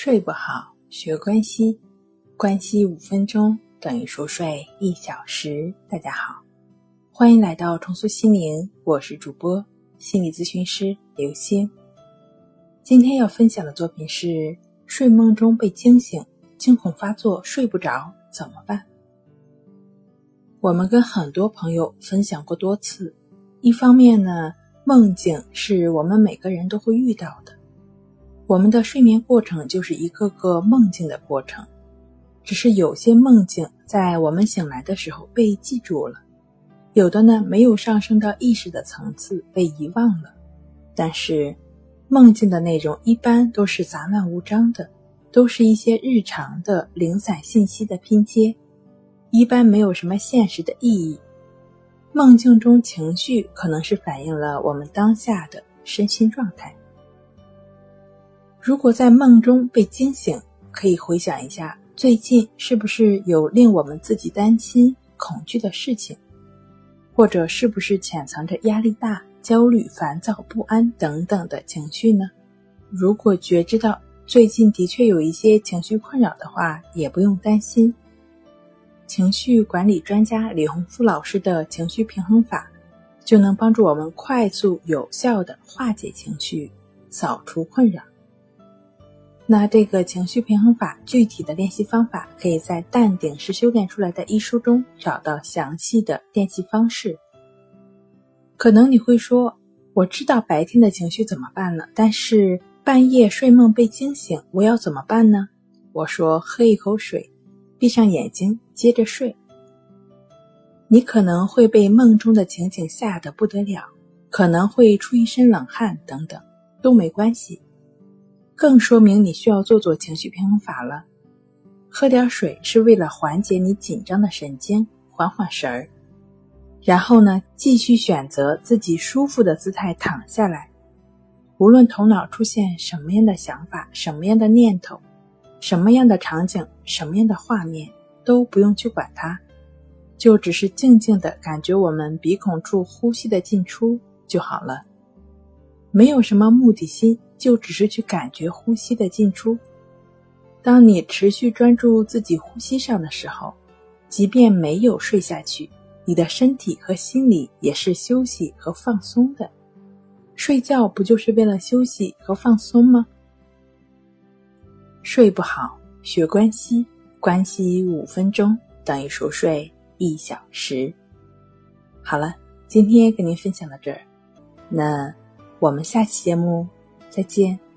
睡不好，学关系，关系五分钟等于熟睡一小时。大家好，欢迎来到重塑心灵，我是主播心理咨询师刘星。今天要分享的作品是：睡梦中被惊醒，惊恐发作，睡不着怎么办？我们跟很多朋友分享过多次，一方面呢，梦境是我们每个人都会遇到的。我们的睡眠过程就是一个个梦境的过程，只是有些梦境在我们醒来的时候被记住了，有的呢没有上升到意识的层次被遗忘了。但是，梦境的内容一般都是杂乱无章的，都是一些日常的零散信息的拼接，一般没有什么现实的意义。梦境中情绪可能是反映了我们当下的身心状态。如果在梦中被惊醒，可以回想一下最近是不是有令我们自己担心、恐惧的事情，或者是不是潜藏着压力大、焦虑、烦躁、不安等等的情绪呢？如果觉知到最近的确有一些情绪困扰的话，也不用担心。情绪管理专家李洪福老师的情绪平衡法，就能帮助我们快速有效的化解情绪，扫除困扰。那这个情绪平衡法具体的练习方法，可以在《淡定是修炼出来的》一书中找到详细的练习方式。可能你会说，我知道白天的情绪怎么办了，但是半夜睡梦被惊醒，我要怎么办呢？我说，喝一口水，闭上眼睛，接着睡。你可能会被梦中的情景吓得不得了，可能会出一身冷汗，等等，都没关系。更说明你需要做做情绪平衡法了。喝点水是为了缓解你紧张的神经，缓缓神儿。然后呢，继续选择自己舒服的姿态躺下来。无论头脑出现什么样的想法、什么样的念头、什么样的场景、什么样的画面，都不用去管它，就只是静静的感觉我们鼻孔处呼吸的进出就好了。没有什么目的心。就只是去感觉呼吸的进出。当你持续专注自己呼吸上的时候，即便没有睡下去，你的身体和心理也是休息和放松的。睡觉不就是为了休息和放松吗？睡不好，学关系，关系五分钟等于熟睡一小时。好了，今天跟您分享到这儿，那我们下期节目。再见。